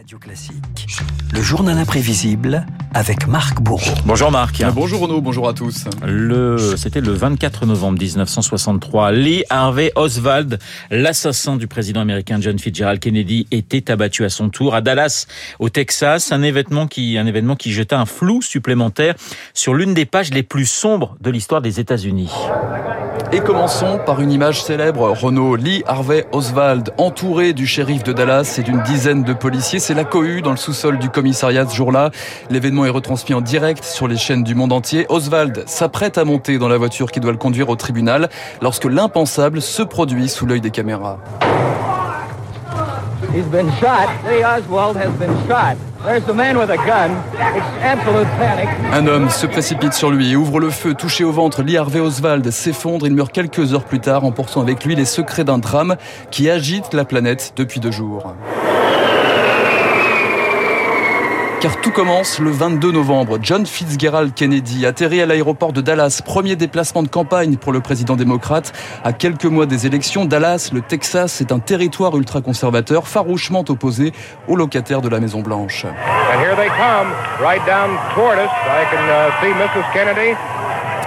Radio Classique, le journal imprévisible avec Marc Bourreau. Bonjour Marc. Bonjour Renaud, bonjour à tous. Le, c'était le 24 novembre 1963. Lee Harvey Oswald, l'assassin du président américain John Fitzgerald Kennedy, était abattu à son tour à Dallas, au Texas. Un événement qui, un événement qui jeta un flou supplémentaire sur l'une des pages les plus sombres de l'histoire des États-Unis. Et commençons par une image célèbre. Renault Lee Harvey Oswald, entouré du shérif de Dallas et d'une dizaine de policiers. C'est la cohue dans le sous-sol du commissariat ce jour-là. L'événement est retransmis en direct sur les chaînes du monde entier. Oswald s'apprête à monter dans la voiture qui doit le conduire au tribunal lorsque l'impensable se produit sous l'œil des caméras. He's been shot. Lee Oswald has been shot. There's the man with a gun. It's absolute panic. Un homme se précipite sur lui ouvre le feu. Touché au ventre, Lee Harvey Oswald s'effondre. Il meurt quelques heures plus tard, emportant avec lui les secrets d'un drame qui agite la planète depuis deux jours. Car tout commence le 22 novembre. John Fitzgerald Kennedy atterrit à l'aéroport de Dallas. Premier déplacement de campagne pour le président démocrate. À quelques mois des élections, Dallas, le Texas, est un territoire ultra-conservateur farouchement opposé aux locataires de la Maison Blanche.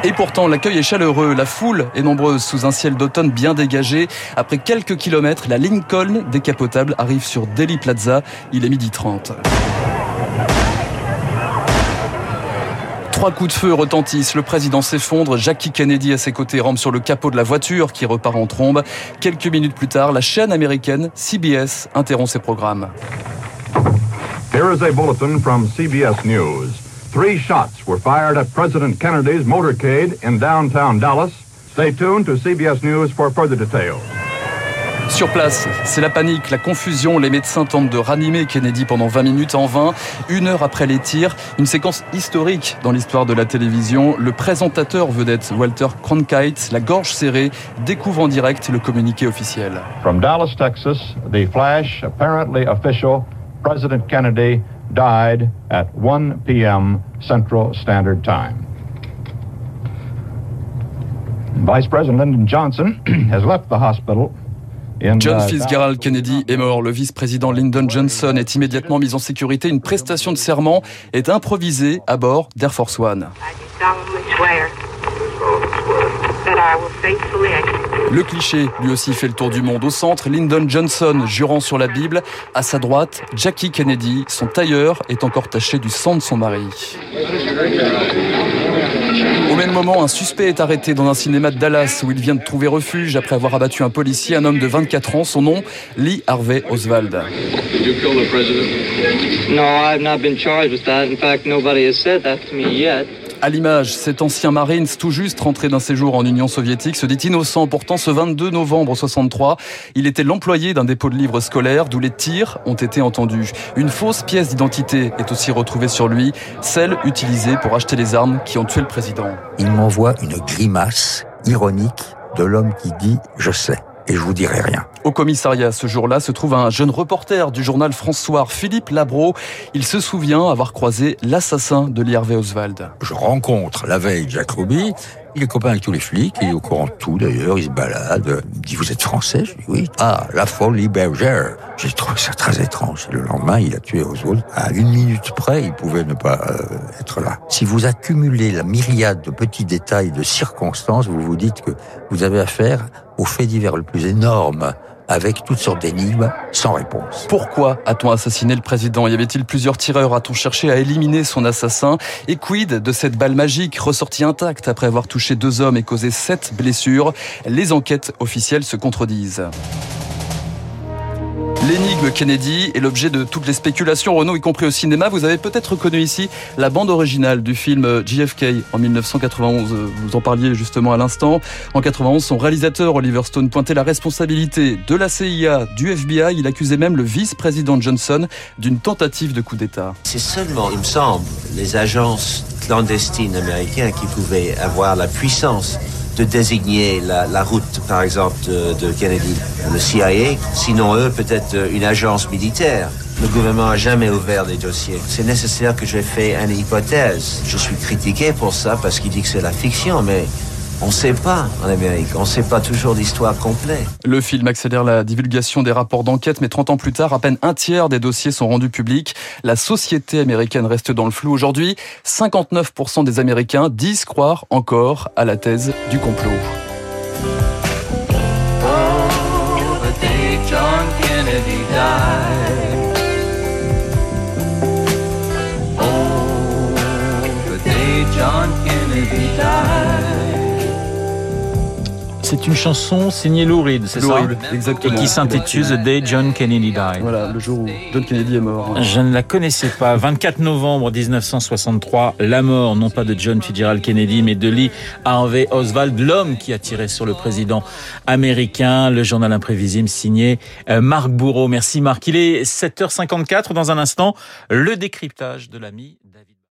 Et pourtant, l'accueil est chaleureux, la foule est nombreuse sous un ciel d'automne bien dégagé. Après quelques kilomètres, la Lincoln décapotable arrive sur Delhi Plaza. Il est midi 30. Trois coups de feu retentissent, le président s'effondre, Jackie Kennedy à ses côtés rampe sur le capot de la voiture qui repart en trombe. Quelques minutes plus tard, la chaîne américaine CBS interrompt ses programmes. Here is a bulletin from CBS News. Three shots were fired at President Kennedy's motorcade in downtown Dallas. Stay tuned to CBS News for further details. Sur place, c'est la panique, la confusion. Les médecins tentent de ranimer Kennedy pendant 20 minutes en vain. Une heure après les tirs, une séquence historique dans l'histoire de la télévision. Le présentateur vedette Walter Cronkite, la gorge serrée, découvre en direct le communiqué officiel. From Dallas, Texas, the flash, apparently official, President Kennedy died at 1 p.m. Central Standard Time. Vice President Lyndon Johnson has left the hospital John Fitzgerald Kennedy est mort. Le vice-président Lyndon Johnson est immédiatement mis en sécurité. Une prestation de serment est improvisée à bord d'Air Force One. Le cliché, lui aussi, fait le tour du monde. Au centre, Lyndon Johnson jurant sur la Bible. À sa droite, Jackie Kennedy. Son tailleur est encore taché du sang de son mari. Au même moment, un suspect est arrêté dans un cinéma de Dallas où il vient de trouver refuge après avoir abattu un policier, un homme de 24 ans. Son nom, Lee Harvey Oswald. À l'image, cet ancien Marines, tout juste rentré d'un séjour en Union soviétique, se dit innocent. Pourtant, ce 22 novembre 63, il était l'employé d'un dépôt de livres scolaires d'où les tirs ont été entendus. Une fausse pièce d'identité est aussi retrouvée sur lui, celle utilisée pour acheter les armes qui ont tué le président. Il m'envoie une grimace ironique de l'homme qui dit « je sais » et je vous dirai rien. Au commissariat, ce jour-là, se trouve un jeune reporter du journal François, Philippe Labro. Il se souvient avoir croisé l'assassin de Harvey Oswald. Je rencontre la veille Jack Ruby. Il est copain avec tous les flics, il est au courant de tout d'ailleurs, il se balade. Il dit, vous êtes français? Je dis, oui. Ah, la folie bergère. J'ai trouvé ça très étrange. Le lendemain, il a tué Oswald. À une minute près, il pouvait ne pas euh, être là. Si vous accumulez la myriade de petits détails, de circonstances, vous vous dites que vous avez affaire au fait divers le plus énorme avec toutes sortes d'énigmes sans réponse. Pourquoi a-t-on assassiné le président? Y avait-il plusieurs tireurs? A-t-on cherché à éliminer son assassin? Et quid de cette balle magique ressortie intacte après avoir touché deux hommes et causé sept blessures? Les enquêtes officielles se contredisent. L'énigme Kennedy est l'objet de toutes les spéculations, Renault, y compris au cinéma. Vous avez peut-être reconnu ici la bande originale du film JFK en 1991. Vous en parliez justement à l'instant. En 91, son réalisateur Oliver Stone pointait la responsabilité de la CIA, du FBI. Il accusait même le vice-président Johnson d'une tentative de coup d'État. C'est seulement, il me semble, les agences clandestines américaines qui pouvaient avoir la puissance de désigner la, route, par exemple, de, Kennedy. Le CIA, sinon eux, peut-être une agence militaire. Le gouvernement n'a jamais ouvert des dossiers. C'est nécessaire que j'ai fait une hypothèse. Je suis critiqué pour ça parce qu'il dit que c'est la fiction, mais On ne sait pas en Amérique, on ne sait pas toujours l'histoire complète. Le film accélère la divulgation des rapports d'enquête, mais 30 ans plus tard, à peine un tiers des dossiers sont rendus publics. La société américaine reste dans le flou. Aujourd'hui, 59% des Américains disent croire encore à la thèse du complot. C'est une chanson signée Lou Reed, c'est ça exactement. Et qui s'intitule The Day John Kennedy Died. Voilà, le jour où John Kennedy est mort. Je ne la connaissais pas. 24 novembre 1963, la mort, non pas de John Fitzgerald Kennedy, mais de Lee Harvey Oswald, l'homme qui a tiré sur le président américain. Le journal imprévisible signé euh, Marc Bourreau. Merci Marc. Il est 7h54 dans un instant. Le décryptage de l'ami David.